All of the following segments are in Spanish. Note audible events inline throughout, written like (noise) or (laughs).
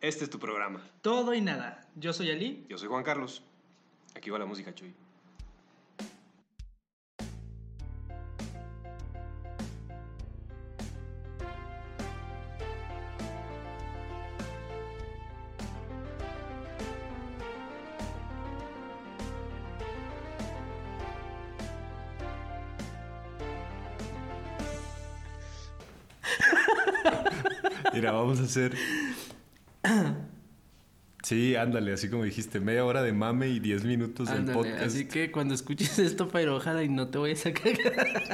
Este es tu programa. Todo y nada. Yo soy Ali. Yo soy Juan Carlos. Aquí va la música, Chuy. (laughs) Mira, vamos a hacer. Sí, ándale, así como dijiste, media hora de mame y diez minutos del Ándale, podcast. así que cuando escuches esto, pero ojalá y no te vayas a cagar.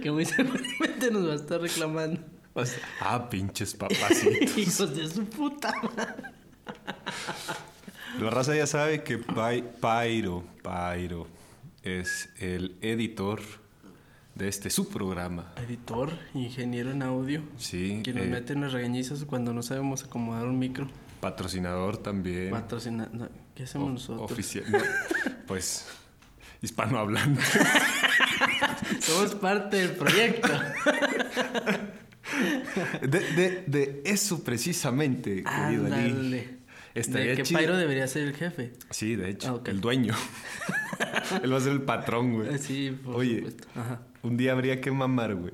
(laughs) que muy seguramente nos va a estar reclamando. O sea, ah, pinches papacitos. (laughs) Hijos de su puta madre. La raza ya sabe que Pai- Pairo, Pairo es el editor de este su programa. Editor, ingeniero en audio. Sí, Que nos eh, mete en las regañizas cuando no sabemos acomodar un micro. Patrocinador también. Patrocina... no, ¿Qué hacemos O- nosotros? Oficial. no, (laughs) pues hispanohablante. (laughs) Somos parte del proyecto. De, de, de eso precisamente, querido Ali. Estaría de que chido. Pairo debería ser el jefe. Sí, de hecho, Ah, el dueño. (laughs) Él va a ser el patrón, güey. Eh, Sí, por Oye, supuesto. Ajá. un día habría que mamar, güey.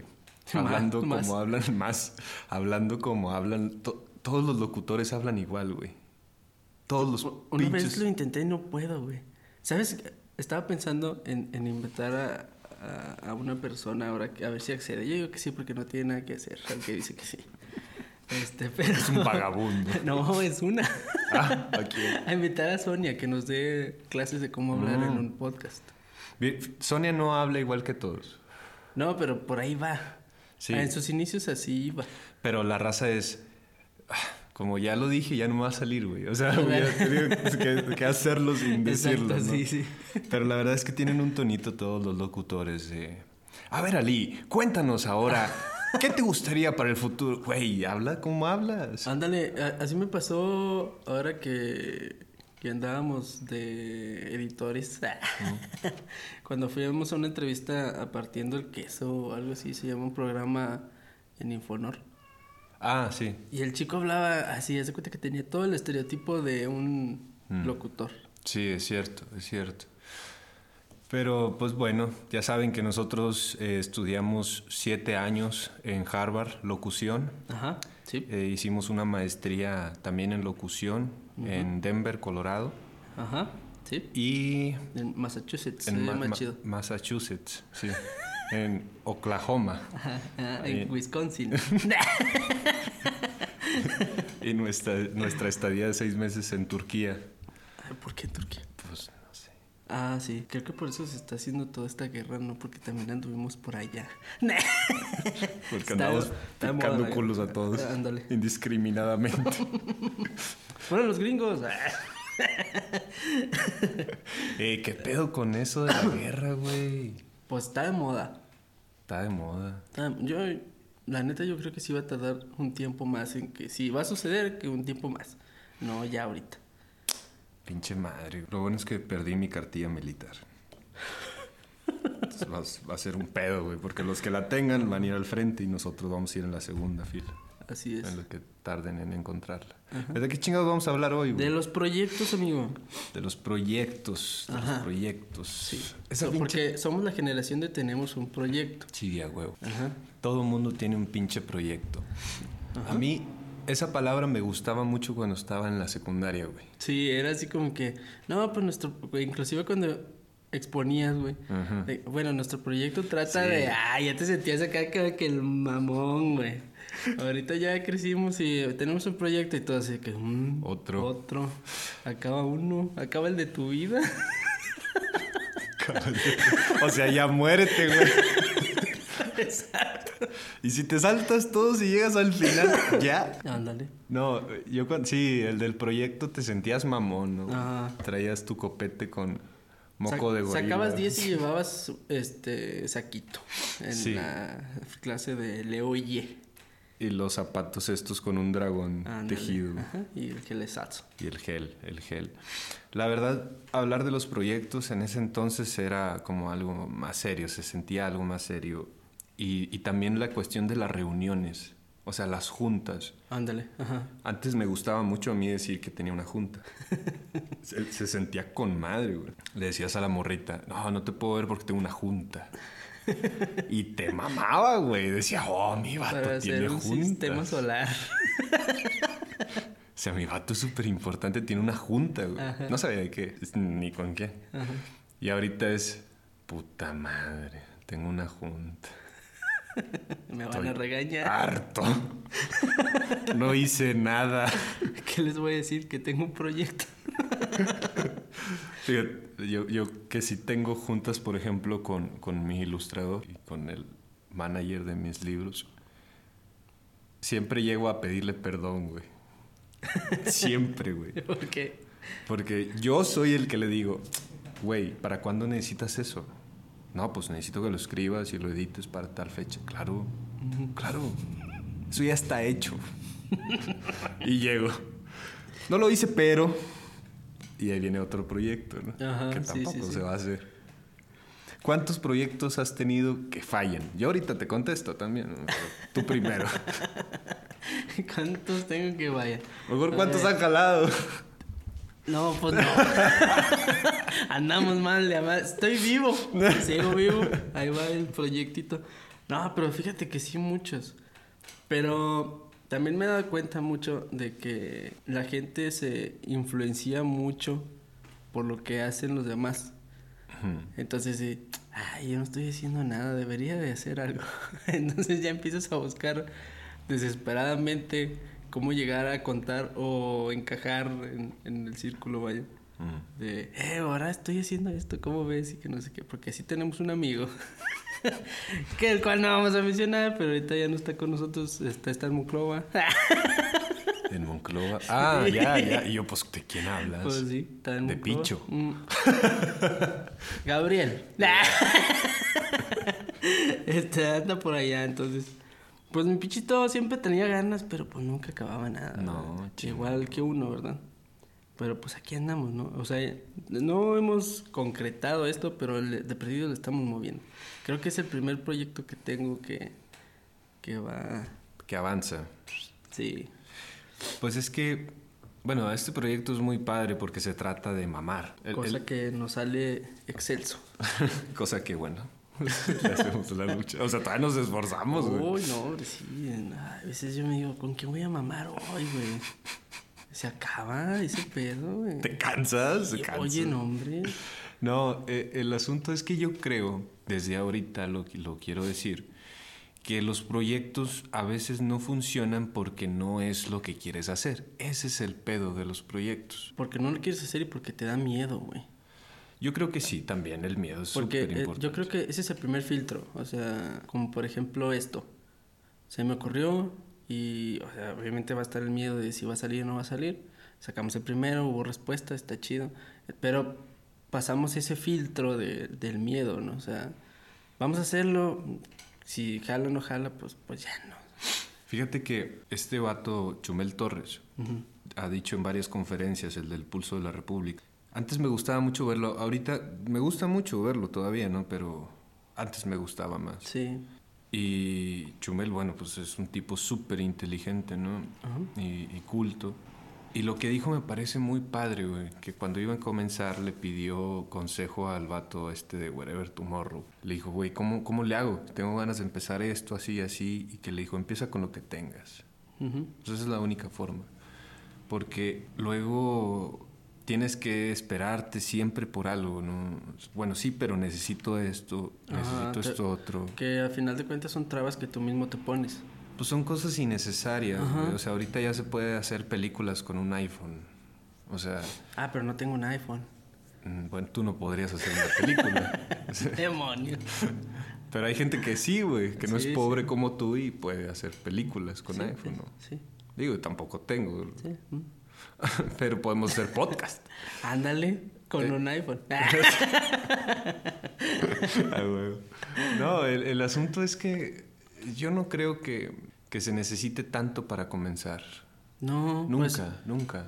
Hablando más. como hablan más. Hablando como hablan. to- todos los locutores hablan igual, güey. Todos los Una vez pinches. lo intenté y no puedo, güey. ¿Sabes? Estaba pensando en, en invitar a, a, a una persona ahora a ver si accede. Yo digo que sí porque no tiene nada que hacer, aunque dice que sí. Este, (laughs) pero... Es un vagabundo. (laughs) No, es una. Ah, aquí. (laughs) A invitar a Sonia que nos dé clases de cómo hablar en Mm. un podcast. Sonia no habla igual que todos. No, pero por ahí va. Sí. Ah, en sus inicios así iba. Pero la raza es. Como ya lo dije, ya no me va a salir, güey. O sea, voy a tener que, que hacerlo sin decirlo. Exacto, ¿no? sí, sí. Pero la verdad es que tienen un tonito todos los locutores de. A ver, Ali, cuéntanos ahora. (laughs) ¿Qué te gustaría para el futuro? Güey, habla como hablas. Ándale, así me pasó ahora que, que andábamos de editores. (laughs) Cuando fuimos a una entrevista a Partiendo el Queso o algo así, se llama un programa en Infonor. Ah, sí. Y el chico hablaba así, hace cuenta que tenía todo el estereotipo de un Mm. locutor. Sí, es cierto, es cierto. Pero pues bueno, ya saben que nosotros eh, estudiamos siete años en Harvard, locución. Ajá, sí. Eh, hicimos una maestría también en locución en Denver, Colorado. Ajá, sí. Y En Massachusetts, en Ma- Ma-. Massachusetts, sí. (laughs) en Oklahoma. Ah, en Wisconsin. (laughs) Y nuestra, nuestra estadía de seis meses en Turquía. Ay, ¿Por qué Turquía? Pues no sé. Ah, sí, creo que por eso se está haciendo toda esta guerra, no porque también anduvimos por allá. (laughs) Porque andamos picando culos a todos. Ándale. Indiscriminadamente. (laughs) Fueron los gringos. eh, ¿Qué pedo con eso de la guerra, güey? Pues está de moda. Está de moda. Está- Yo, la neta, yo creo que sí va a tardar un tiempo más en que sí va a suceder que un tiempo más. No, ya ahorita. Pinche madre. Lo bueno es que perdí mi cartilla militar. (laughs) Va a ser un pedo, güey. Porque los que la tengan van a ir al frente y nosotros vamos a ir en la segunda fila. Así es. En lo que tarden en encontrarla. ¿De qué chingados vamos a hablar hoy, güey? De los proyectos, amigo. De los proyectos. De los Ajá. proyectos. Sí. Pinche... Porque somos la generación de tenemos un proyecto. Sí, a huevo. Ajá. Todo mundo tiene un pinche proyecto. A mí, esa palabra me gustaba mucho cuando estaba en la secundaria, güey. Sí, era así como que, no, pues nuestro, inclusive cuando exponías, güey. Ajá. Bueno, nuestro proyecto trata Sí. de, ah, ya te sentías acá que, que el mamón, güey. Ahorita ya crecimos y tenemos un proyecto y todo así que, mm, Otro. Otro. Acaba uno, acaba el de tu vida. o sea, ya muérete, güey. Exacto. Y si te saltas todos y llegas al final, ya. Ándale. No, yo cuando, sí, el del proyecto te sentías mamón, ¿no? Ajá. Traías tu copete con moco de gorila. Sacabas 10 y llevabas este saquito en Sí. la clase de Leo y Ye. Y los zapatos estos con un dragón Ándale. tejido. Ajá, Y el gelesazo. Y el gel, el gel. La verdad, hablar de los proyectos en ese entonces era como algo más serio, se sentía algo más serio. Y, y también la cuestión de las reuniones. O sea, las juntas. Ándale, ajá. Antes me gustaba mucho a mí decir que tenía una junta. (laughs) se, se sentía con madre, güey. Le decías a la morrita, no, no te puedo ver porque tengo una junta. Y te mamaba, güey. Decía, oh, mi vato Para tiene un juntas. sistema solar. O sea, mi vato es súper importante, tiene una junta, güey. Ajá. No sabía de qué, ni con qué. Ajá. Y ahorita es, puta madre, tengo una junta. (laughs) Me van Estoy a regañar. Harto. No hice nada. (laughs) ¿Qué les voy a decir? Que tengo un proyecto. (laughs) Fíjate, yo, yo que sí tengo juntas, por ejemplo, con, con mi ilustrador y con el manager de mis libros, siempre llego a pedirle perdón, güey. (laughs) Siempre, güey. Porque Porque yo soy el que le digo, güey, ¿para cuándo necesitas eso? No, pues necesito que lo escribas y lo edites para tal fecha. Claro, claro. Eso ya está hecho. (laughs) y llego. No lo hice, pero... Y ahí viene otro proyecto, ¿no? Ajá, que tampoco sí, sí. se va a hacer. ¿Cuántos proyectos has tenido que fallan? Yo ahorita te contesto también. Tú primero. (laughs) ¿cuántos tengo que vaya? Mejor cuántos han jalado. No, pues no. (laughs) Andamos mal, estoy vivo. Sigo vivo. Ahí va el proyectito. No, pero fíjate que sí muchos. Pero también me he dado cuenta mucho de que la gente se influencia mucho por lo que hacen los demás. Entonces, sí, ay, yo no estoy haciendo nada, debería de hacer algo. (laughs) Entonces ya empiezas a buscar desesperadamente cómo llegar a contar o encajar en, en el círculo, vaya. Mm. De, eh, ahora estoy haciendo esto, ¿cómo ves? Y que no sé qué, porque así tenemos un amigo, (laughs) que el cual no vamos a mencionar, pero ahorita ya no está con nosotros, está, está en Monclova. (laughs) En Monclova. Ah, ya, ya. Y yo, pues, ¿de quién hablas? Pues sí, está en De Monclova. Picho. Mm. (laughs) Gabriel. este anda por allá, entonces. Pues mi pichito siempre tenía ganas, pero pues nunca acababa nada. No. Igual que uno, ¿verdad? Pero pues aquí andamos, ¿no? O sea, no hemos concretado esto, pero de perdido lo estamos moviendo. Creo que es el primer proyecto que tengo que, que va. Que avanza. Sí. Pues es que, bueno, este proyecto es muy padre porque se trata de mamar. El- Cosa el- que nos sale excelso. (laughs) cosa que, bueno, (laughs) le hacemos la lucha. O sea, todavía nos esforzamos, güey. Uy, no, sí. A veces yo me digo, ¿con quién voy a mamar hoy, güey? Se acaba ese pedo, güey. ¿Te cansas? Oye, no, hombre. No, eh, el asunto es que yo creo, desde ahorita lo, lo quiero decir, que los proyectos a veces no funcionan porque no es lo que quieres hacer. Ese es el pedo de los proyectos. Porque no lo quieres hacer y porque te da miedo, güey. Yo creo que sí, también el miedo es súper eh, importante. yo creo que ese es el primer filtro. O sea, como por ejemplo esto. Se me ocurrió y, o sea, obviamente va a estar el miedo de si va a salir o no va a salir. Sacamos el primero, hubo respuesta, está chido. Pero pasamos ese filtro de, del miedo, ¿no? O sea, vamos a hacerlo. Si jala o no jala, pues, pues ya no. Fíjate que este vato, Chumel Torres, ha dicho en varias conferencias, el del Pulso de la República. Antes me gustaba mucho verlo, ahorita me gusta mucho verlo todavía, ¿no? Pero antes me gustaba más. Sí. Y Chumel, bueno, pues es un tipo súper inteligente, ¿no? Ajá. Y, y culto. Y lo que dijo me parece muy padre, güey. Que cuando iba a comenzar le pidió consejo al vato este de Wherever Tomorrow. Le dijo, güey, ¿cómo, ¿cómo le hago? Tengo ganas de empezar esto, así, así. Y que le dijo, empieza con lo que tengas. Ujú. Pues esa es la única forma. Porque luego tienes que esperarte siempre por algo, ¿no? Bueno, sí, pero necesito esto, necesito esto otro. Que al final de cuentas son trabas que tú mismo te pones. Pues son cosas innecesarias. Güey. O sea, ahorita ya se puede hacer películas con un iPhone. O sea, Ah, pero no tengo un iPhone. mm, bueno, tú no podrías hacer una película. (laughs) Demonios. (laughs) Pero hay gente que sí, güey, que no Sí, es pobre como tú y puede hacer películas con Sí, iPhone, sí, ¿no? Sí, Digo, tampoco tengo, sí. (laughs) pero podemos hacer podcast. Ándale con Eh. un iPhone. (laughs) Ah. No, el, el asunto es que yo no creo que, que se necesite tanto para comenzar. no, Nunca, pues, nunca.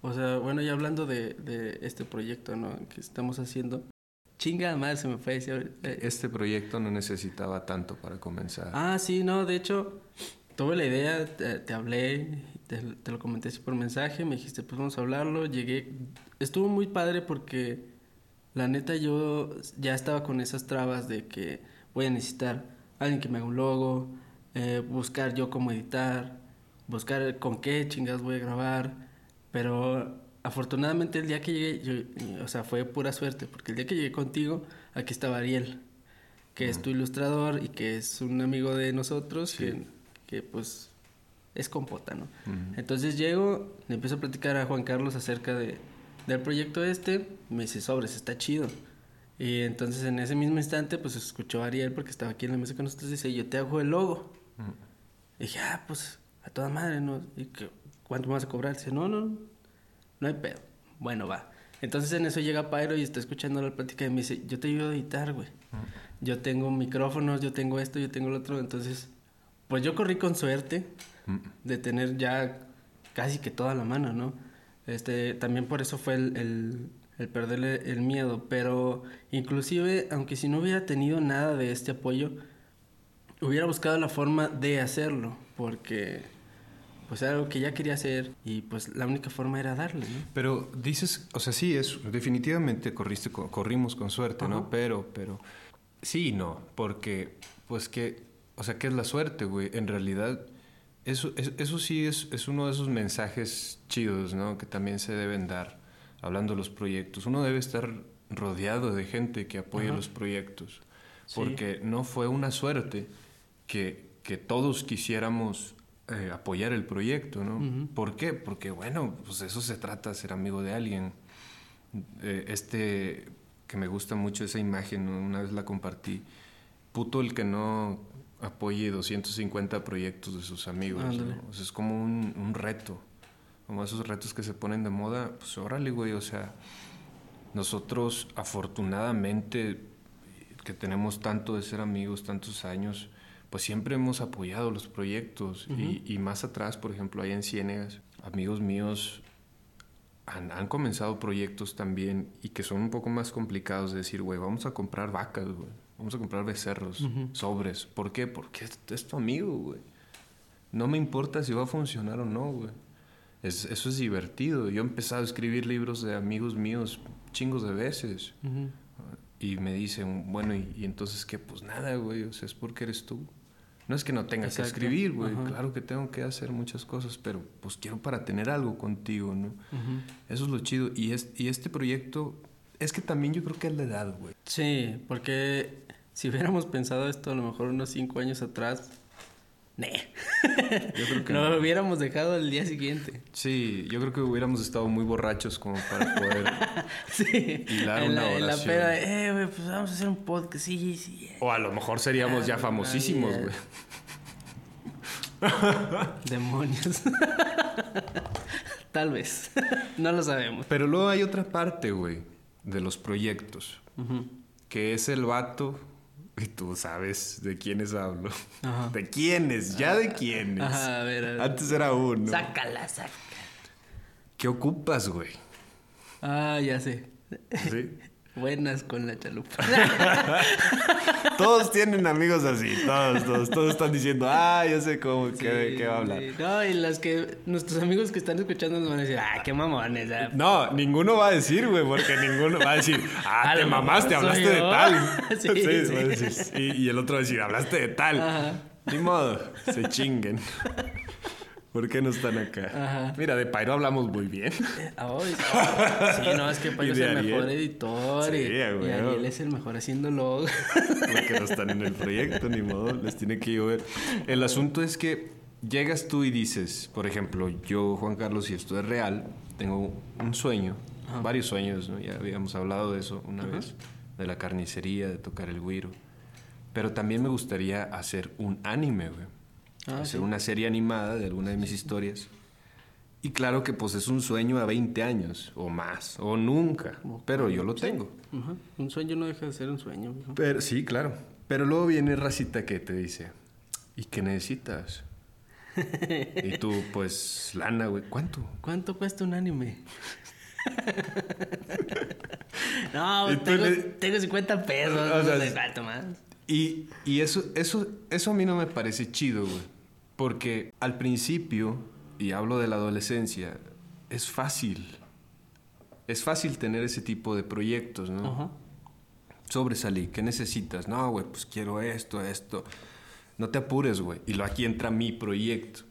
o sea, bueno, ya hablando de, de este proyecto, ¿no? Que estamos haciendo. Chinga madre, se me fue a decir. eh, Este proyecto no necesitaba tanto para comenzar. Ah, sí, no, de hecho, tuve la idea, te, te hablé, te, te, lo comenté así por mensaje, me dijiste, pues vamos a hablarlo, llegué, estuvo muy padre porque la neta yo ya estaba con esas trabas de que voy a necesitar alguien que me haga un logo, eh, buscar yo cómo editar, buscar con qué chingados voy a grabar, pero afortunadamente el día que llegué, yo, o sea, fue pura suerte, porque el día que llegué contigo, aquí estaba Ariel, que es tu ilustrador y que es un amigo de nosotros, que, que, pues es compota, ¿no? Entonces llego, le empiezo a platicar a Juan Carlos acerca de, del proyecto este, me dice, sobres, está chido. Y entonces en ese mismo instante, pues escuchó a Ariel porque estaba aquí en la mesa con nosotros y dice, yo te hago el logo. Y dije, ah, pues a toda madre, ¿no? ¿Y ¿Cuánto me vas a cobrar? Dice, no, no, no hay pedo. Bueno, va. Entonces en eso llega Pyro y está escuchando la plática y me dice, yo te ayudo a editar, güey. Yo tengo micrófonos, yo tengo esto, yo tengo lo otro. Entonces, pues yo corrí con suerte de tener ya casi que toda la mano, ¿no? Este, también por eso fue el, el, el perderle el miedo. Pero inclusive, aunque si no hubiera tenido nada de este apoyo, hubiera buscado la forma de hacerlo. Porque pues era algo que ya quería hacer y pues la única forma era darle, ¿no? Pero dices, o sea, sí, es, definitivamente corriste, corrimos con suerte, ¿no? Pero, pero, sí y no, porque, pues que, o sea, ¿qué es la suerte, güey? En realidad, eso, eso sí es, es uno de esos mensajes chidos, ¿no? Que también se deben dar hablando de los proyectos. Uno debe estar rodeado de gente que apoye los proyectos, porque no fue una suerte que, que todos quisiéramos eh, apoyar el proyecto, ¿no? ¿Por qué? Porque, bueno, pues eso se trata, ser amigo de alguien. Eh, este, que me gusta mucho esa imagen, una vez la compartí, puto el que no apoye 250 proyectos de sus amigos. es como un, un, reto, como esos retos que se ponen de moda, pues órale, güey, o sea, nosotros afortunadamente que tenemos tanto de ser amigos, tantos años, pues siempre hemos apoyado los proyectos. Y, más atrás, por ejemplo, allá en Ciénegas, amigos míos han, comenzado proyectos también y que son un poco más complicados de decir, güey, vamos a comprar vacas, güey, vamos a comprar becerros, sobres. ¿Por qué? Porque es, tu amigo, güey. No me importa si va a funcionar o no, güey. eso es divertido. Yo he empezado a escribir libros de amigos míos chingos de veces. Y me dicen, bueno, ¿y, ¿y, entonces qué? Pues nada, güey, o sea, es porque eres tú. No es que no tenga que escribir, güey. Claro que tengo que hacer muchas cosas, pero pues quiero para tener algo contigo, ¿no? Eso es lo chido. Y, es, y este proyecto, es que también yo creo que es la edad, güey. Sí, porque si hubiéramos pensado esto a lo mejor unos cinco años atrás, Nee. Yo creo que (laughs) no. Lo hubiéramos dejado el día siguiente. Sí, yo creo que hubiéramos estado muy borrachos como para poder (laughs) sí. hilar en una la, oración. En la peda de, eh, güey, pues vamos a hacer un podcast, sí, sí. O a lo mejor seríamos ya ah, famosísimos, güey. (laughs) Demonios. Tal vez. no lo sabemos. Pero luego hay otra parte, güey, de los proyectos. Que es el vato y tú sabes de quiénes hablo. (laughs) ¿De quiénes? ¿Ya de quiénes? a ver, Antes era uno. Sácala, sácala. ¿Qué ocupas, güey? Ah, ya sé. ¿Sí? (laughs) Buenas con la chalupa. (laughs) todos tienen amigos así, todos, todos, todos están diciendo, ah, yo sé cómo, qué, qué, va a hablar. No, y las que, nuestros amigos que están escuchando nos van a decir, ah, qué mamones. Ah". No, ninguno va a decir, güey, porque ninguno va a decir, ah, (laughs) te mamaste, hablaste de tal. (laughs) sí, sí, sí. Y, y, el otro va a decir, hablaste de tal. Ajá. Ni modo, se chinguen. ¿Por qué no están acá? Mira, de Pairo hablamos muy bien. (laughs) Eh, sí, no, es que Pairo es el mejor editor y, y, Ariel es el mejor haciendo log. Porque no están en el proyecto, ni modo, les tiene que llover. El asunto es que llegas tú y dices, por ejemplo, yo, Juan Carlos, y esto es real, tengo un sueño, varios sueños, ¿no? ya habíamos hablado de eso una vez, de la carnicería, de tocar el güiro. Pero también me gustaría hacer un anime, güey. Ah, hacer una serie animada de alguna de mis historias. Y claro que pues es un sueño a 20 años, o más, o nunca, pero yo lo tengo. Un sueño no deja de ser un sueño. Pero, sí, claro. Pero luego viene Racita que te dice, ¿y qué necesitas? y tú, (laughs) pues, lana, güey, ¿cuánto? ¿Cuánto cuesta un anime? (laughs) no, tengo, tengo, 50 pesos, o sea, más. Y, y eso, eso, eso a mí no me parece chido, güey. Porque al principio, y hablo de la adolescencia, es fácil. Es fácil tener ese tipo de proyectos, ¿no? Ajá. Sobresalí, ¿qué necesitas? No, güey, pues quiero esto, esto. No te apures, güey. Y lo aquí entra mi proyecto.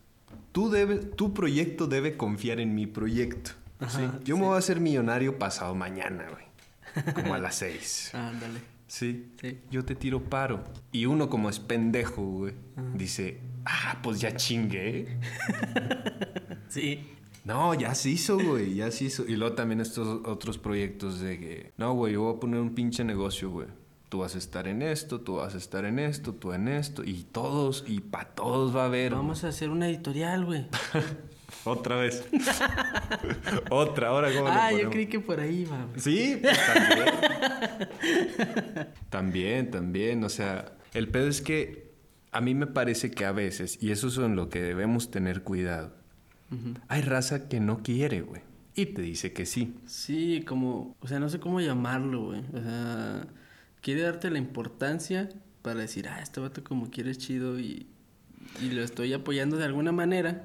Tú debes, tu proyecto debe confiar en mi proyecto. ¿sí? Ajá, Yo me voy a hacer millonario pasado mañana, güey. Como a las (laughs) seis. Ándale. Sí. Sí. Yo te tiro paro. Y uno como es pendejo, güey, dice, ah, pues ya chingué. (laughs) Sí. No, ya se hizo, güey, ya se hizo. Y luego también estos otros proyectos de que, no, güey, yo voy a poner un pinche negocio, güey. Tú vas a estar en esto, tú vas a estar en esto, tú en esto. Y todos, y para todos va a haber. Vamos a hacer una editorial, güey. (laughs) Otra vez. (laughs) Otra, ahora cómo le Ah, yo creí que por ahí güey. Sí, pues, también. también, también. O sea, el pedo es que a mí me parece que a veces, y eso es en lo que debemos tener cuidado, hay raza que no quiere, güey. Y te dice que sí. Sí, como, o sea, no sé cómo llamarlo, güey. O sea, quiere darte la importancia para decir, ah, este vato como quiere es chido y, y lo estoy apoyando de alguna manera,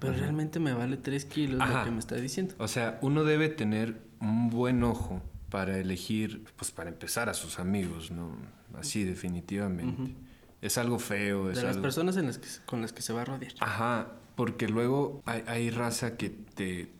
pero realmente me vale tres kilos lo que me está diciendo. O sea, uno debe tener un buen ojo para elegir, pues para empezar a sus amigos, ¿no? Así definitivamente. Es algo feo, es De las algo... personas en las que, se- con las que se va a rodear. Ajá, porque luego hay, hay raza que te,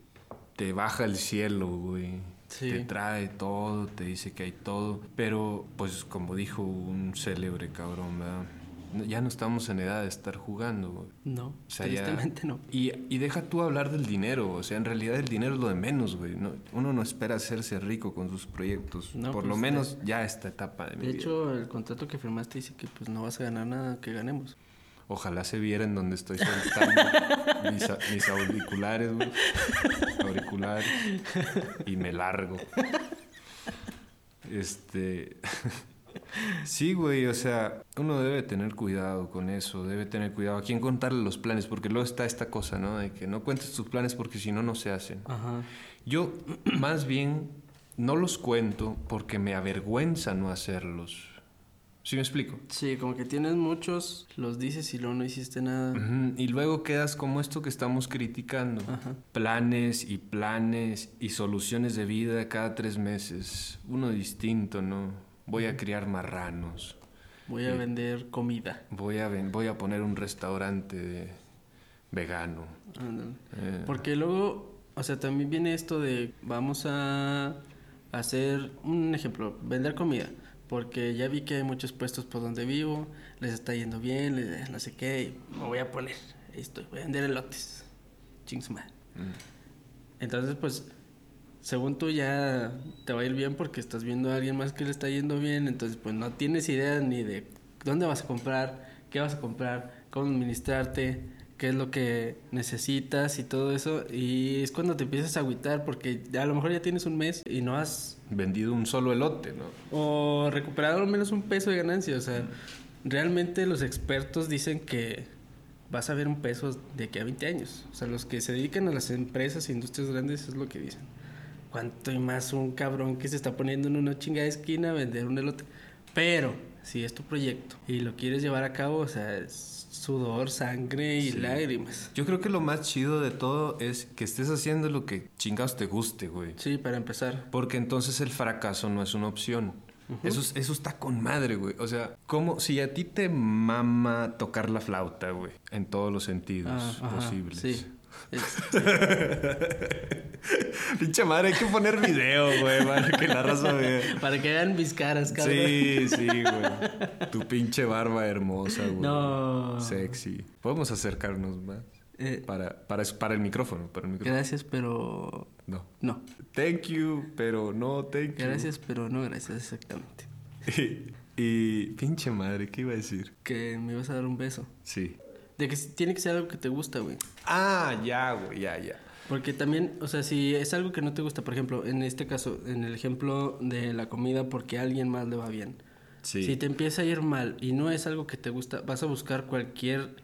te baja el cielo, güey. Sí. Te trae todo, te dice que hay todo. Pero, pues, como dijo un célebre cabrón, ¿verdad? No- Ya no estamos en edad de estar jugando, güey. No, O sea, ya- tristemente no. Y, y deja tú hablar del dinero. O sea, en realidad el dinero es lo de menos, güey. No- uno no espera hacerse rico con sus proyectos. No, Por pues, lo menos ya esta etapa de mi De vida. hecho, el contrato que firmaste dice que pues no vas a ganar nada que ganemos. Ojalá se viera en donde estoy soltando (laughs) mis auriculares, güey. Auriculares. Y me largo. (laughs) Este. (laughs) Sí, güey, o sea, uno debe tener cuidado con eso, debe tener cuidado a quién contarle los planes, porque luego está esta cosa, ¿no? De que no cuentes tus planes porque si no, no se hacen. Ajá. Yo, más bien, no los cuento porque me avergüenza no hacerlos. ¿Sí me explico? Sí, como que tienes muchos, los dices y luego no hiciste nada. Ujú, Y luego quedas como esto que estamos criticando. Ajá. Planes y planes y soluciones de vida cada tres meses. Uno distinto, ¿no? Voy a criar marranos. Voy a vender comida. Voy a, ven- voy a poner un restaurante de- vegano. Eh, Porque luego, o sea, también viene esto de vamos a hacer un ejemplo, vender comida. Porque ya vi que hay muchos puestos por donde vivo, les está yendo bien, les- no sé qué, me voy a poner esto, voy a vender elotes. Ching su madre. mm. Entonces, pues, según tú ya te va a ir bien porque estás viendo a alguien más que le está yendo bien, entonces pues no tienes idea ni de dónde vas a comprar, qué vas a comprar, cómo administrarte, qué es lo que necesitas y todo eso. Y es cuando te empiezas a agüitar porque a lo mejor ya tienes un mes y no has Vendido un solo elote, ¿no? o recuperado al menos un peso de ganancia. O sea, realmente los expertos dicen que vas a ver un peso de aquí a 20 años. O sea, los que se dedican a las empresas e industrias grandes es lo que dicen. ¿Cuánto y más un cabrón que se está poniendo en una chingada esquina a vender un elote? Pero, si es tu proyecto y lo quieres llevar a cabo, o sea, es sudor, sangre y Sí. lágrimas. Yo creo que lo más chido de todo es que estés haciendo lo que chingados te guste, güey. Sí, para empezar. Porque entonces el fracaso no es una opción. eso, es- eso está con madre, güey. O sea, como si a ti te mama tocar la flauta, güey. En todos los sentidos Ah, ajá, posibles. Sí. (laughs) Pinche madre, hay que poner video, güey, para que la raza vea. para que vean mis caras, cabrón. Sí, sí, güey. Tu pinche barba hermosa, güey. No. Sexy. Podemos acercarnos más. Eh, Para, para, para el micrófono, para el micrófono. gracias, pero No. no. Thank you, pero no thank you. Gracias, pero no gracias, exactamente. Y, (laughs) y pinche madre, ¿qué iba a decir? Que me ibas a dar un beso. Sí. De que tiene que ser algo que te gusta, güey. Ah, ya, güey, ya, ya. Porque también, o sea, si es algo que no te gusta, por ejemplo, en este caso, en el ejemplo de la comida porque a alguien más le va bien. Sí. Si te empieza a ir mal y no es algo que te gusta, vas a buscar cualquier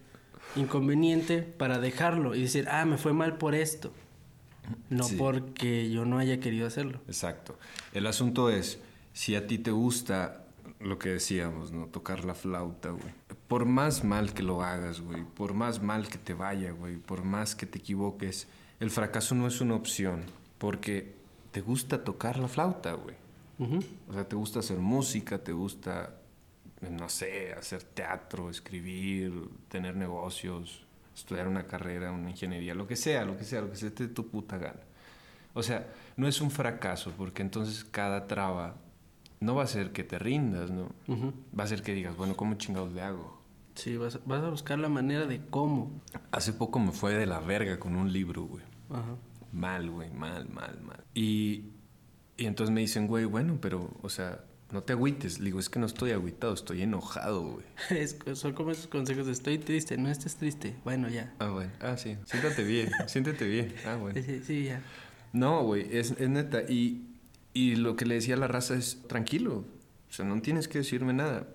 inconveniente para dejarlo y decir, ah, me fue mal por esto. No Sí. porque yo no haya querido hacerlo. Exacto. El asunto es, si a ti te gusta lo que decíamos, ¿no? Tocar la flauta, güey. por más mal que lo hagas, güey, por más mal que te vaya, güey, por más que te equivoques, el fracaso no es una opción, porque te gusta tocar la flauta, güey. O sea, te gusta hacer música, te gusta, no sé, hacer teatro, escribir, tener negocios, estudiar una carrera, una ingeniería, lo que sea, lo que sea, lo que sea, te dé tu puta gana. O sea, no es un fracaso, porque entonces cada traba no va a ser que te rindas, ¿no? Va a ser que digas, bueno, ¿cómo chingados le hago? Sí, vas, vas a buscar la manera de cómo. Hace poco me fue de la verga con un libro, güey. Ajá. Mal, güey, mal, mal, mal. Y, y entonces me dicen, güey, bueno, pero, o sea, no te agüites. Le digo, es que no estoy agüitado, estoy enojado, güey. (laughs) son como esos consejos de estoy triste, no estés triste. Bueno, ya. Ah, bueno. Ah, sí. Siéntate bien, siéntate bien. Ah, bueno. (laughs) Sí, sí, ya. No, güey, es, es neta. Y, y lo que le decía a la raza es, tranquilo. O sea, no tienes que decirme nada.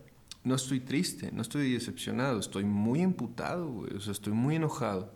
No estoy triste, no estoy decepcionado, estoy muy emputado, güey. O sea, estoy muy enojado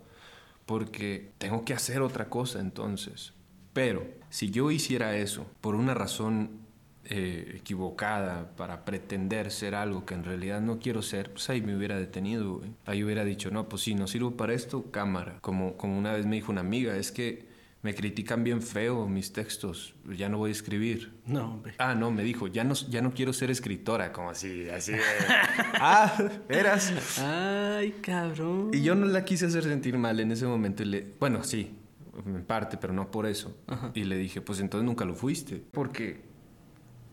porque tengo que hacer otra cosa entonces. Pero si yo hiciera eso por una razón eh, equivocada para pretender ser algo que en realidad no quiero ser, pues ahí me hubiera detenido, güey. Ahí hubiera dicho, no, pues sí, no sirvo para esto, cámara. Como, como una vez me dijo una amiga, es que me critican bien feo mis textos, ya no voy a escribir. No, hombre. Ah, no, me dijo, ya no, ya no quiero ser escritora, como así, así (laughs) ah, eras. Ay, cabrón. Y yo no la quise hacer sentir mal en ese momento. Y le, bueno, sí, en parte, pero no por eso. Y le dije, pues entonces nunca lo fuiste. Porque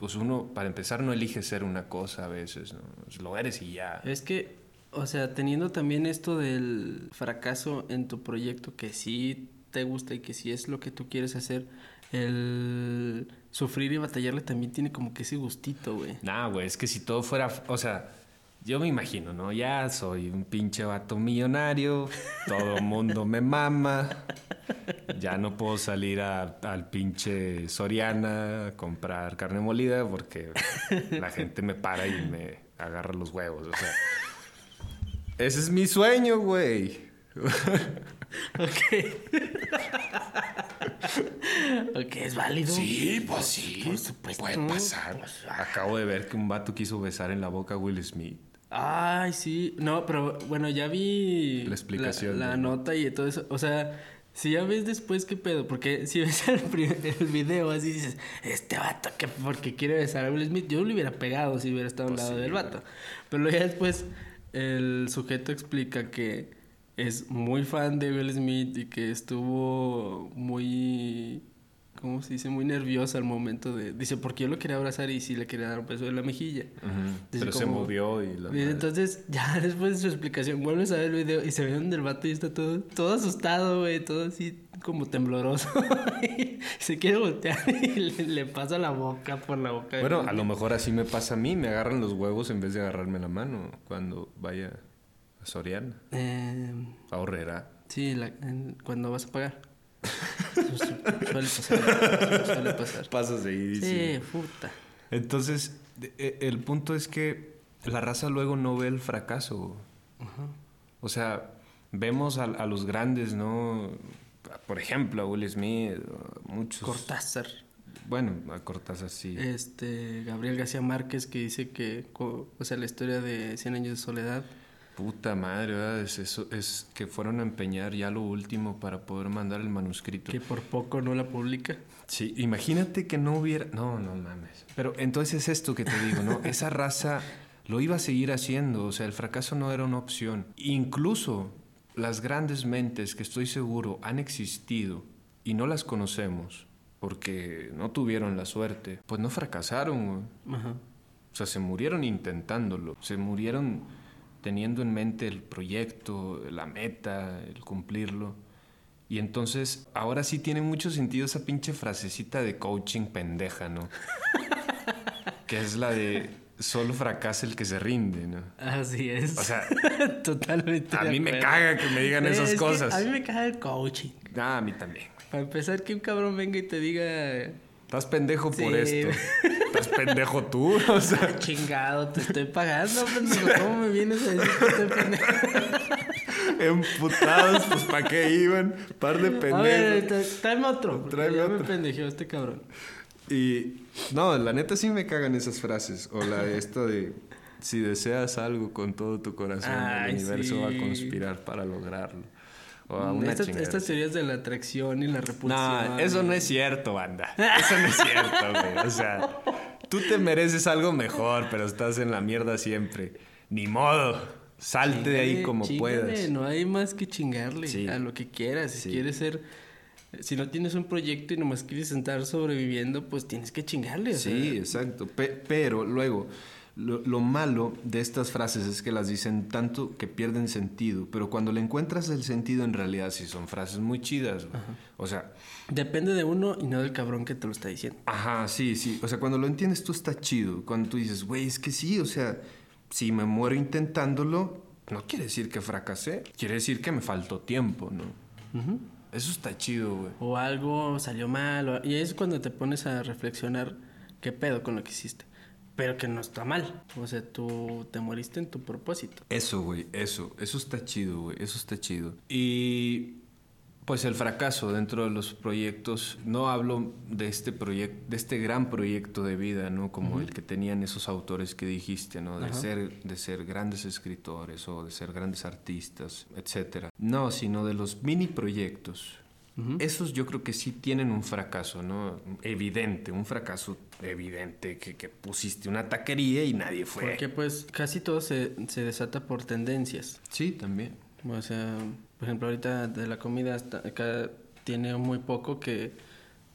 pues uno, para empezar, no elige ser una cosa a veces, ¿no? Pues, lo eres y ya. Es que, o sea, teniendo también esto del fracaso en tu proyecto que sí te gusta y que sí es lo que tú quieres hacer, el sufrir y batallarle también tiene como que ese gustito, güey. Nah, güey, es que si todo fuera, o sea, yo me imagino, ¿no? Ya soy un pinche vato millonario, todo el mundo me mama, ya no puedo salir al pinche Soriana a comprar carne molida porque la gente me para y me agarra los huevos. O sea, ese es mi sueño, güey. Ok. (laughs) ok, es válido. Sí, pues sí. Por supuesto. Puede pasar. Pues, ah. Acabo de ver que un vato quiso besar en la boca a Will Smith. Ay, sí. No, pero bueno, ya vi. La explicación. La, nota y todo eso. O sea, si ya ves después qué pedo, porque si ves el, el video así dices, este vato que porque quiere besar a Will Smith, yo le hubiera pegado si hubiera estado al pues lado del vato. Pero ya después el sujeto explica que es muy fan de Will Smith y que estuvo muy ¿cómo se dice? Muy nerviosa al momento de... Dice, porque yo lo quería abrazar y sí le quería dar un beso en la mejilla. Pero se movió y... La entonces, (laughs) ya después de su explicación, vuelves a ver el video y se ve donde el vato y está todo, todo asustado, güey, todo así como tembloroso. (laughs) se quiere voltear (laughs) y le, pasa la boca por la boca. Bueno, a lo mejor así me pasa a mí, me agarran los huevos en vez de agarrarme la mano cuando vaya Soriana. Eh, Ahorrera. Sí, cuando vas a pagar suele pasar. Suele pasar. Pasa seguidísimo. Sí, puta. Entonces, e, el punto es que la raza luego no ve el fracaso. O sea, vemos a, los grandes, ¿no? Por ejemplo, a Will Smith, muchos. Cortázar. Bueno, a Cortázar sí. Este, Gabriel García Márquez que dice que, o sea, la historia de Cien años de soledad Puta madre, ¿verdad? Es, eso, es que fueron a empeñar ya lo último para poder mandar el manuscrito. Que por poco no la publica. Sí, imagínate que no hubiera... No, no mames. Pero entonces es esto que te digo, ¿no? Esa raza lo iba a seguir haciendo, o sea, el fracaso no era una opción. Incluso las grandes mentes que estoy seguro han existido y no las conocemos porque no tuvieron la suerte, pues no fracasaron. Ajá. O sea, se murieron intentándolo, se murieron teniendo en mente el proyecto, la meta, el cumplirlo. Y entonces, ahora sí tiene mucho sentido esa pinche frasecita de coaching pendeja, ¿no? (laughs) que es la de solo fracasa el que se rinde, ¿no? Así es. O sea, (laughs) totalmente. A mí me caga que me digan esas cosas. a mí me caga el coaching. Ah, a mí también. Para empezar, que un cabrón venga y te diga. Estás pendejo por esto. Estás pendejo tú, (laughs) o sea. Chingado, te estoy pagando, (laughs) pendejo. ¿Cómo me vienes a decir que estoy pendejo? Emputados, pues ¿para qué iban? Par de pendejos. A ver, tráeme otro. Tráeme otro. me pendejeó este cabrón. Y no, la neta sí me cagan esas frases. O la de esto de si deseas algo con todo tu corazón, Ay, el universo va a conspirar para lograrlo. O a una Estas, teorías de la atracción y la repulsión. No, eso no es cierto, banda. (laughs) Eso no es cierto, güey. O sea, tú te mereces algo mejor, pero estás en la mierda siempre. Ni modo. Salte de ahí como chíngale, puedas. No hay más que chingarle Sí. a lo que quieras. Si Sí. quieres ser. Si no tienes un proyecto y nomás quieres estar sobreviviendo, pues tienes que chingarle. o Sí, sea, exacto. Pe- pero luego, lo, lo malo de estas frases es que las dicen tanto que pierden sentido. Pero cuando le encuentras el sentido, en realidad sí son frases muy chidas. güey. O sea, Depende de uno y no del cabrón que te lo está diciendo. Ajá, sí, sí. O sea, cuando lo entiendes tú está chido. Cuando tú dices, güey, es que sí, o sea, si me muero intentándolo, no quiere decir que fracasé. Quiere decir que me faltó tiempo, ¿no? Eso está chido, güey. O algo salió mal. o- Y es cuando te pones a reflexionar qué pedo con lo que hiciste. Pero que no está mal. O sea, tú te moriste en tu propósito. Eso, güey, eso. Eso está chido, güey. Eso está chido. Y pues el fracaso dentro de los proyectos, no hablo de este proyecto, de este gran proyecto de vida, ¿no? Como el que tenían esos autores que dijiste, ¿no? De ser, de ser grandes escritores o de ser grandes artistas, etcétera. No, sino de los mini proyectos. Esos yo creo que sí tienen un fracaso, ¿no? Evidente, un fracaso evidente, que, que pusiste una taquería y nadie fue. Porque pues casi todo se, se desata por tendencias. Sí, también. O sea, por ejemplo, ahorita de la comida hasta acá tiene muy poco que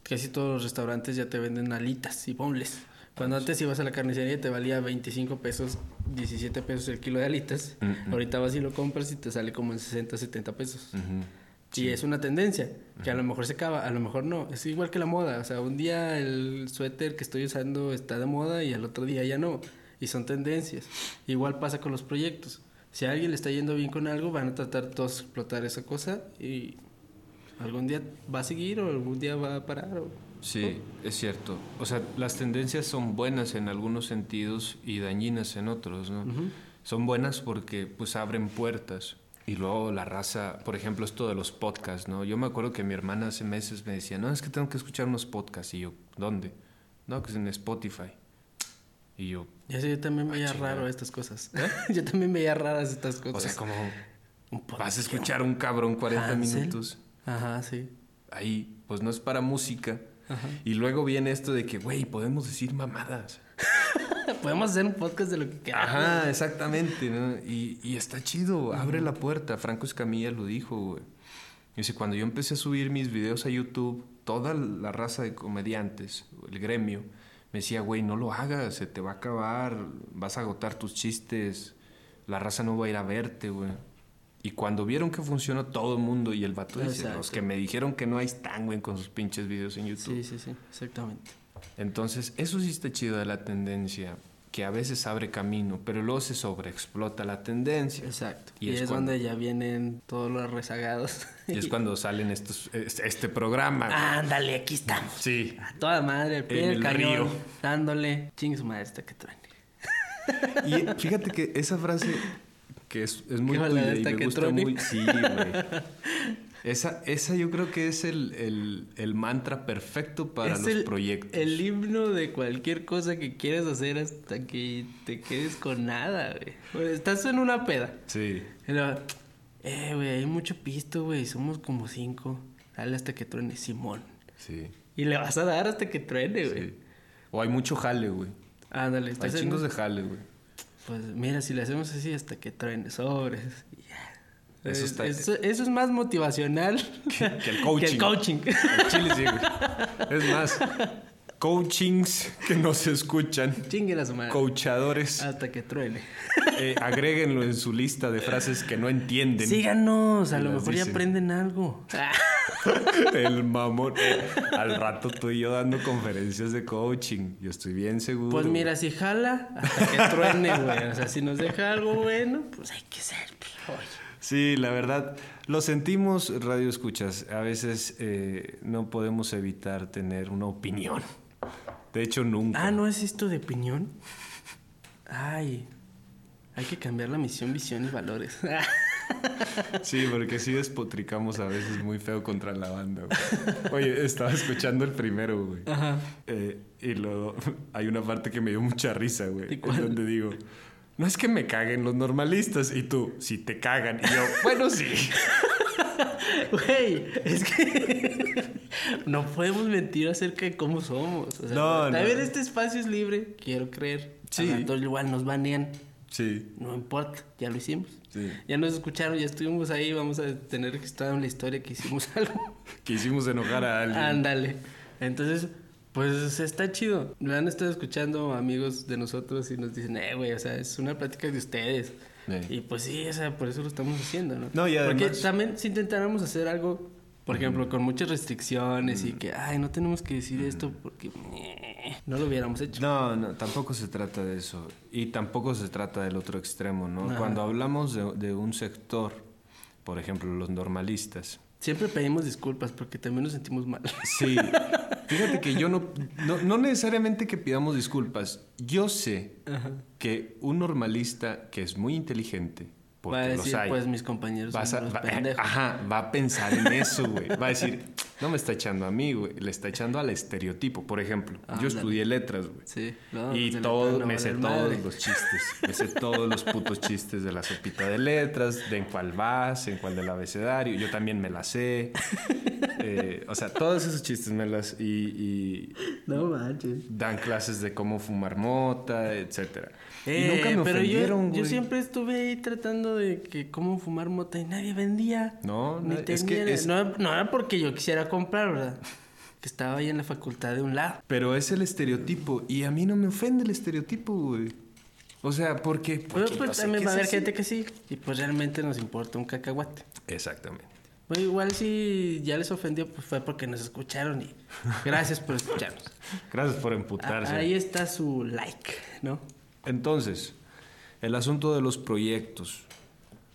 casi todos los restaurantes ya te venden alitas y boneless. Cuando antes ibas a la carnicería y te valía 25 pesos, 17 pesos el kilo de alitas, ahorita vas y lo compras y te sale como en 60, 70 pesos. Ujú. Y es una tendencia, que a lo mejor se acaba, a lo mejor no. Es igual que la moda. O sea, un día el suéter que estoy usando está de moda y al otro día ya no. Y son tendencias. Igual pasa con los proyectos. Si a alguien le está yendo bien con algo, van a tratar todos de explotar esa cosa y algún día va a seguir o algún día va a parar. o- Sí, es cierto. O sea, las tendencias son buenas en algunos sentidos y dañinas en otros, ¿no? Son buenas porque pues abren puertas. Y luego la raza, por ejemplo, esto de los podcasts, ¿no? Yo me acuerdo que mi hermana hace meses me decía, no, es que tengo que escuchar unos podcasts. Y yo, ¿dónde? No, que es en Spotify. Y yo, Ya sé, yo también veía chingada. raro estas cosas. (laughs) yo también veía raras estas o cosas. sea, como Un podcast. vas a escuchar un cabrón 40 Hansel. minutos. Ajá, sí. Ahí, pues no es para música. Ajá. Y luego viene esto de que, güey, podemos decir mamadas. (laughs) Podemos hacer un podcast de lo que queramos. Ajá, exactamente. ¿no? Y, y está chido, abre la puerta. Franco Escamilla lo dijo, güey. Dice, cuando yo empecé a subir mis videos a YouTube, toda la raza de comediantes, el gremio, me decía, güey, no lo hagas, se te va a acabar, vas a agotar tus chistes, la raza no va a ir a verte, güey. Y cuando vieron que funcionó todo el mundo y el vato dice, los que me dijeron que no ahí están, güey, con sus pinches videos en YouTube. Sí, sí, sí, exactamente. Entonces, eso sí está chido de la tendencia, que a veces abre camino, pero luego se sobreexplota la tendencia. Exacto. Y Y, es es, cuando- donde ya vienen todos los rezagados. Y es cuando salen estos, es- este programa. Ándale, aquí estamos. Sí. A toda madre, pie En del el cañón, río. dándole madre esta que truene. Y fíjate que esa frase que es, es muy ¿Qué vale tuya y me gusta muy. Sí, güey. (laughs) Esa, esa yo creo que es el, el- el mantra perfecto para es los el, proyectos. el himno de cualquier cosa que quieras hacer hasta que te quedes con nada, güey. Estás en una peda. Sí. Luego, eh, güey, hay mucho pisto, güey. Somos como cinco. Dale hasta que truene Simón. Sí. Y le vas a dar hasta que truene, güey. sí. O hay mucho jale, güey. Ándale, Hay en chingos de jale, güey. Pues mira, si le hacemos así hasta que truene sobres. (laughs) y ya. Eso Eh, está- Eso, eso es más motivacional (laughs) que el (laughs) coaching. que el coaching. Al chile sí, güey. (laughs) Es más, coachings que no se escuchan, Chingue a su madre. coachadores, Hasta que truene. eh, agréguenlo en su lista de frases que no entienden. Síganos, a lo mejor ya aprenden algo. El mamón. Eh, al rato tú y yo dando conferencias de coaching. Yo estoy bien seguro. Pues mira, si jala, hasta que truene, güey. O sea, si nos deja algo bueno, pues hay que ser. pues, oye. Sí, la verdad, lo sentimos, Radio Escuchas. A veces eh, no podemos evitar tener una opinión. De hecho, nunca. Ah, ¿no es esto de opinión? Ay, hay que cambiar la misión, visión y valores. Sí, porque sí despotricamos a veces muy feo contra la banda. güey. Oye, estaba escuchando el primero, güey. Ajá. Eh, y luego (laughs) hay una parte que me dio mucha risa, güey. ¿Y En cuál? donde digo, no es que me caguen los normalistas. Y tú, si te cagan. Y yo, bueno, sí. (laughs) Güey, es que (laughs) no podemos mentir acerca de cómo somos. O sea, No, también no. este espacio es libre, quiero creer. Sí. Al rato igual nos banean. Sí, No importa, ya lo hicimos. sí. Ya nos escucharon, ya estuvimos ahí, vamos a tener registrado en la historia que hicimos (laughs) algo. Que hicimos enojar a alguien. Ándale. Entonces, pues está chido. Lo han estado escuchando amigos de nosotros y nos dicen, eh, güey, o sea, es una plática de ustedes. Y pues sí, o sea, por eso lo estamos haciendo, ¿no? No, y Porque además- también si intentáramos hacer algo, por ejemplo, con muchas restricciones y que, ay, no tenemos que decir esto porque no lo hubiéramos hecho. No, no, tampoco se trata de eso. Y tampoco se trata del otro extremo, ¿no? Ajá. Cuando hablamos de, de un sector, por ejemplo, los normalistas. Siempre pedimos disculpas porque también nos sentimos mal. Sí. Fíjate que yo no, no, no necesariamente que pidamos disculpas. Yo sé Ajá. que un normalista que es muy inteligente, porque Va a los decir, hay, pues mis compañeros vas son a- unos va, pendejos. ajá, va a pensar en eso, güey. Va a decir, no me está echando a mí, güey. Le está echando al estereotipo. Por ejemplo, yo estudié letras, güey. Sí, no, y todo, no me sé todos madre. los chistes. Me sé todos los putos chistes de la sopita de letras, de en cuál vas, en cuál del abecedario. Yo también me la sé. Eh, o sea, todos esos chistes me las... Y, y No manches. dan clases de cómo fumar mota, etcétera. Eh, y nunca me pero yo, ofendieron, yo güey. siempre estuve ahí tratando de que cómo fumar mota y nadie vendía. No, Ni na- es que es- no, no era porque yo quisiera comprar, ¿verdad? Que estaba ahí en la facultad de un lado. Pero es el estereotipo. Y a mí no me ofende el estereotipo, güey. O sea, porque... Pero porque pues yo también va a haber así. gente que sí. Y pues realmente nos importa un cacahuate. Exactamente. Bueno, igual si ya les ofendió, pues fue porque nos escucharon y (laughs) gracias por escucharnos. Gracias por emputarse. Ahí está su like, ¿no? Entonces, el asunto de los proyectos,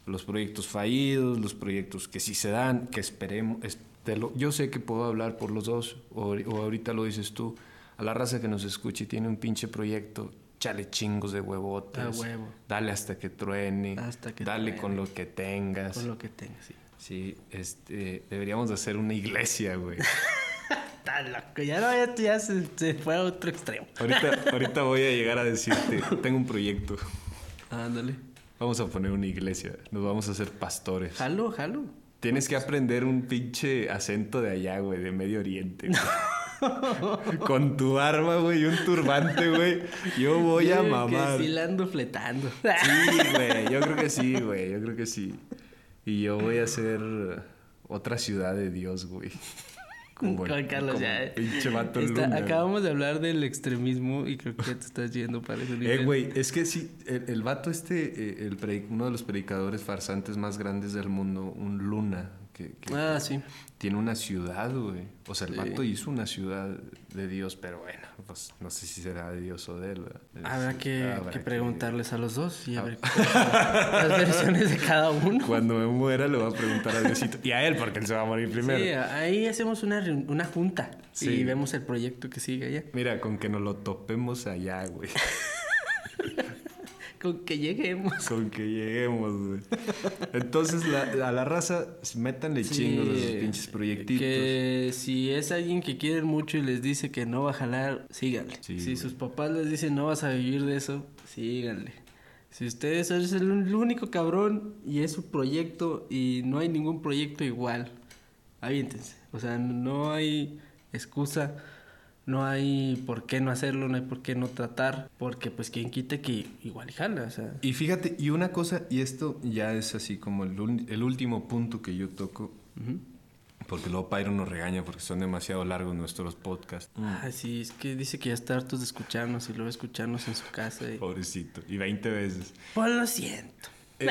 los proyectos fallidos, los proyectos que sí se dan, que esperemos, lo- yo sé que puedo hablar por los dos, o, o ahorita lo dices tú, a la raza que nos escuche y tiene un pinche proyecto, chale chingos de huevotes, A huevo. dale hasta que truene, Hasta que dale truene. con lo que tengas. Con lo que tenga, sí. Sí, este, deberíamos de hacer una iglesia, güey. (laughs) (laughs) Está loco, ya no, ya, ya se, se fue a otro extremo. Ahorita, (laughs) ahorita voy a llegar a decirte, tengo un proyecto. Ándale. Vamos a poner una iglesia, nos vamos a hacer pastores. Jalo, jalo. Tienes que aprender un pinche acento de allá, güey, de Medio Oriente. güey. (laughs) Con tu arma, güey, y un turbante, güey. Yo voy a mamar. Que sí la ando fletando. Sí, güey, yo creo que sí, güey, yo creo que sí. Y yo voy a hacer otra ciudad de Dios, güey. Como Con Carlos, como ya. el Pinche vato Está- luna, acabamos de hablar del extremismo y creo que ya te estás yendo para ese Eh, güey, es que sí, el, el vato este, eh, el uno de los predicadores farsantes más grandes del mundo, un Luna, que, que Ah, sí. tiene una ciudad, güey. O sea, el Sí. vato hizo una ciudad de Dios, pero bueno, pues no sé si será de Dios o de él, ¿verdad? Habrá Es- que, habrá que preguntarles a los dos y a ver Ah. son las versiones de cada uno. Cuando me muera le voy a preguntar a Diosito. Y a él, porque él se va a morir primero. Sí, ahí hacemos una, una junta Sí. y vemos el proyecto que sigue allá. Mira, con que nos lo topemos allá, güey. (laughs) Con que lleguemos. (laughs) Con que lleguemos, güey. Entonces, la- a la raza, métanle chingos a esos pinches proyectitos. Que si es alguien que quieren mucho y les dice que no va a jalar, síganle. Sí, si güey. sus papás les dicen no vas a vivir de eso, síganle. Si ustedes son el un- el único cabrón y es su proyecto y no hay ningún proyecto igual, aviéntense. O sea, no hay excusa, no hay por qué no hacerlo, no hay por qué no tratar, porque pues quien quite que igual y jala, o sea. Y fíjate, y una cosa, y esto ya es así como el, el último punto que yo toco, porque luego Pyro nos regaña porque son demasiado largos nuestros podcasts. Ay, sí, es que dice que ya está hartos de escucharnos y luego escucharnos en su casa. Y... Pobrecito, y 20 veces. Pues lo siento. Eh,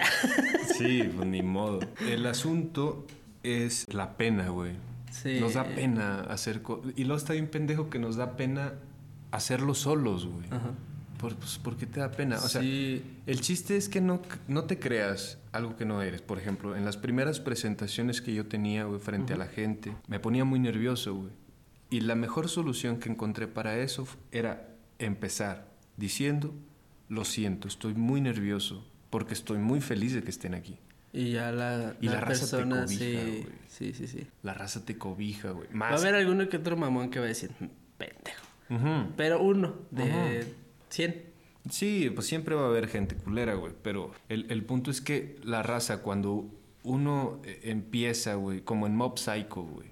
sí, pues ni modo. El asunto es la pena, güey. Sí. Nos da pena hacer... co- Y luego está bien pendejo que nos da pena hacerlo solos, güey. Ajá. Por, pues, ¿por qué te da pena? O sea, Sí. el chiste es que no, no te creas algo que no eres. Por ejemplo, en las primeras presentaciones que yo tenía, güey, frente a la gente, me ponía muy nervioso, güey. Y la mejor solución que encontré para eso era empezar diciendo, lo siento, estoy muy nervioso porque estoy muy feliz de que estén aquí. Y ya la, Y la raza te persona, cobija, sí, güey. sí, sí, sí. La raza te cobija, güey. Va a haber alguno que otro mamón que va a decir, "Mm, pendejo. Pero uno de 100. Sí, pues siempre va a haber gente culera, güey. Pero el, el punto es que la raza, cuando uno eh, empieza, güey, como en Mob Psycho, güey,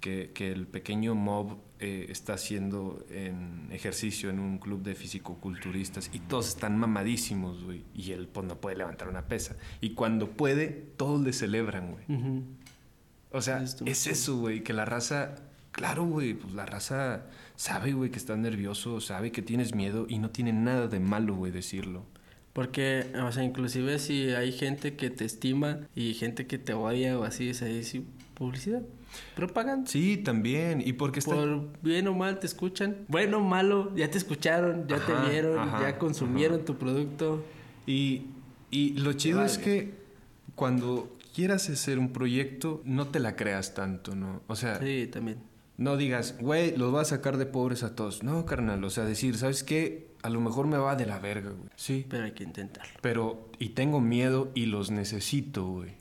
que, que el pequeño Mob eh, está haciendo en ejercicio en un club de fisicoculturistas y todos están mamadísimos, güey. Y él, pues, no puede levantar una pesa. Y cuando puede, todos le celebran, güey. O sea, es eso, güey, que la raza, claro, güey, pues la raza sabe, güey, que estás nervioso, sabe que tienes miedo y no tiene nada de malo, güey, decirlo. Porque, o sea, inclusive si hay gente que te estima y gente que te odia o así, es ahí sí publicidad. Propaganda. Sí, también, y porque está... Por bien o mal te escuchan. Bueno o malo, ya te escucharon, ya Ajá, te vieron, ajá, ya consumieron tu producto. Y, y lo chido es que cuando quieras hacer un proyecto, no te la creas tanto, ¿no? O sea, Sí, también. no digas, güey, los vas a sacar de pobres a todos. No, carnal, o sea, decir, ¿sabes qué? A lo mejor me va de la verga, güey. Sí, Pero hay que intentarlo. Pero, y tengo miedo y los necesito, güey.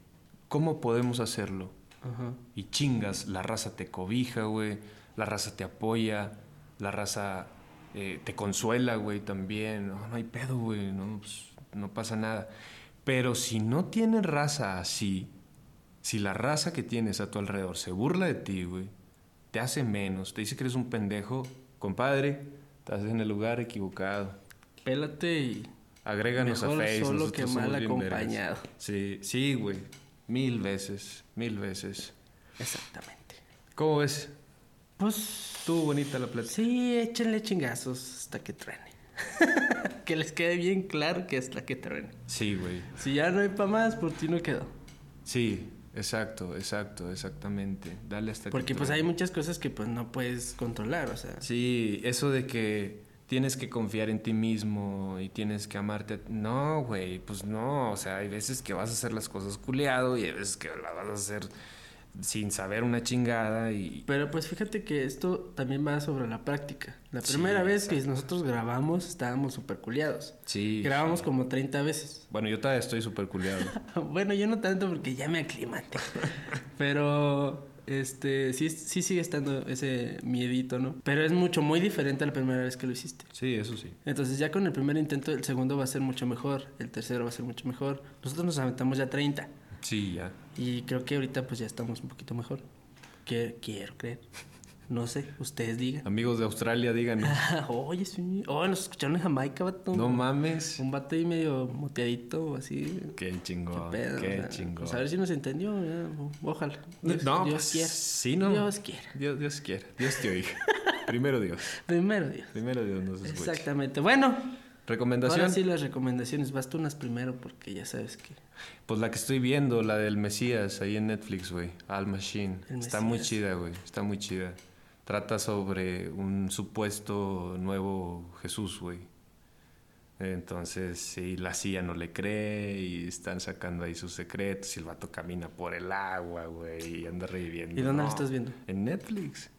¿Cómo podemos hacerlo? Ajá. Y chingas, la raza te cobija, güey. La raza te apoya. La raza eh, te consuela, güey, también. No, no hay pedo, güey. No, pues, no pasa nada. Pero si no tienes raza así, si la raza que tienes a tu alrededor se burla de ti, güey, te hace menos, te dice que eres un pendejo, compadre, estás en el lugar equivocado. Pélate y Agréganos Mejor a Facebook. solo que mal acompañado. Sí, sí, güey. Mil veces, mil veces. exactamente. ¿Cómo ves? Pues Estuvo bonita la plática. sí, échenle chingazos hasta que truene. (laughs) que les quede bien claro que hasta que truene. Sí, güey. Si ya no hay para más, por ti no quedó. Sí, exacto, exacto, exactamente. Dale hasta que Porque pues truene. hay muchas cosas que pues no puedes controlar, o sea. Sí, eso de que tienes que confiar en ti mismo y tienes que amarte. No, güey, pues no. O sea, hay veces que vas a hacer las cosas culeado y hay veces que las vas a hacer sin saber una chingada y... Pero pues fíjate que esto también va sobre la práctica. La Sí, primera vez que nosotros grabamos estábamos súper culiados. Sí. Grabamos sí. como 30 veces. Bueno, yo todavía estoy súper culeado. (laughs) bueno, yo no tanto porque ya me aclimaté. (laughs) Pero este sí, sí sigue estando ese miedito, ¿no? Pero es mucho, muy diferente a la primera vez que lo hiciste. Sí, eso sí. Entonces ya con el primer intento, el segundo va a ser mucho mejor, el tercero va a ser mucho mejor. Nosotros nos aventamos ya 30 Sí, ya. y creo que ahorita pues ya estamos un poquito mejor. Que, quiero creer. No sé, ustedes digan. Amigos de Australia, díganos. (laughs) Oye, sí. Oh, nos escucharon en Jamaica, vato. No mames. Un vato ahí medio moteadito, así. Qué chingón, Qué pedo, qué o sea, chingón. pues a ver si nos entendió, ojalá. Dios, no, Dios pues, quiera. sí, no. Dios quiera. Dios, Dios quiera. Dios te oiga. (laughs) Primero Dios. Primero Dios. Primero Dios nos escucha. Exactamente. Bueno, ¿Recomendación? ahora sí las recomendaciones. Vas tú unas primero porque ya sabes que... Pues la que estoy viendo, la del Mesías, ahí en Netflix, güey. Al Machine. Está muy chida, güey. Está muy chida. Trata sobre un supuesto nuevo Jesús, güey. Entonces, sí, la CIA no le cree y están sacando ahí sus secretos y el vato camina por el agua, güey, y anda reviviendo. ¿Y dónde No, la estás viendo? En Netflix.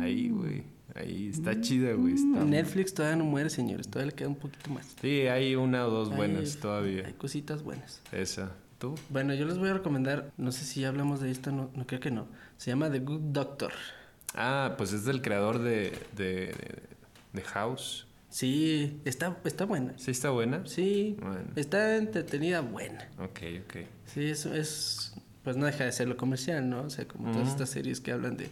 Ahí, güey. Ahí está chida, güey. Está... Netflix todavía no muere, señores. Todavía le queda un poquito más. Sí, hay una o dos Hay- buenas Hay todavía. cositas buenas. Esa. ¿Tú? Bueno, yo les voy a recomendar, no sé si ya hablamos de esto, no, no creo que no. Se llama The Good Doctor. Ah, pues es del creador de, de, de House. Sí, está, está buena. ¿Sí está buena? Sí, Bueno. está entretenida, buena. Ok, ok. Sí, eso es, pues no deja de ser lo comercial, ¿no? O sea, como todas estas series que hablan de,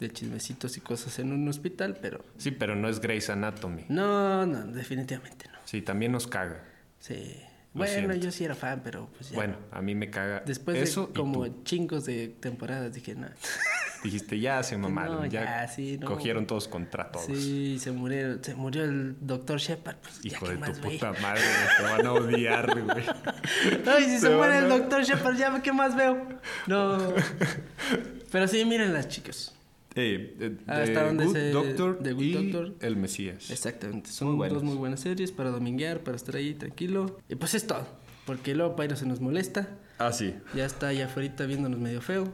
de chismecitos y cosas en un hospital, pero Sí, pero no es Grey's Anatomy. no, no, definitivamente no. Sí, también nos caga. Sí. Lo Bueno, siento. yo sí era fan, pero pues ya. Bueno, a mí me caga Después eso de como chingos de temporadas dije, no. (laughs) Dijiste, ya se (laughs) mamaron, No, ya, ya, sí, no. cogieron todos contra todos. Sí, se murió, se murió el doctor Shepard, pues Hijo de tu puta madre, te van a odiar, (laughs) güey. Ay, si se, Se muere el doctor Shepard, ya qué más veo. No. (laughs) Pero sí, miren las chicas. Eh, eh, Ah, The hasta donde Good se- Doctor The Good y Doctor. El Mesías. Exactamente. Son Muy dos muy buenas series para dominguear, para estar ahí tranquilo. Y pues es todo. Porque luego Pairo se nos molesta. Ah, sí. Ya está allá afuera viéndonos medio feo.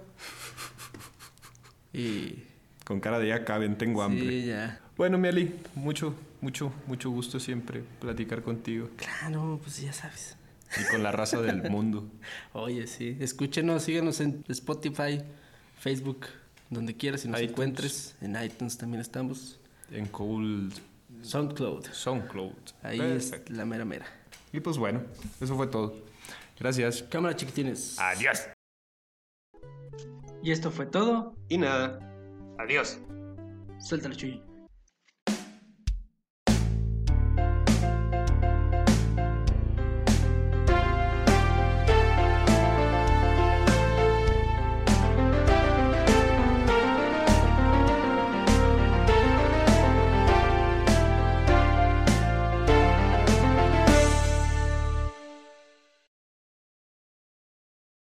Y. Con cara de ya caben, tengo hambre. Sí, ya. Bueno, Mieli, mucho, mucho, mucho gusto siempre platicar contigo Claro, pues ya sabes. y con la raza del (laughs) mundo. Oye, sí. Escúchenos, síganos en Spotify, Facebook, donde quieras, si nos iTunes. encuentres. En iTunes también estamos. En Cool SoundCloud. SoundCloud. Ahí es la mera mera. Y pues bueno, eso fue todo. Gracias. Cámara chiquitines. Adiós. Y esto fue todo. Y nada. Adiós. Suéltalo, Chuy.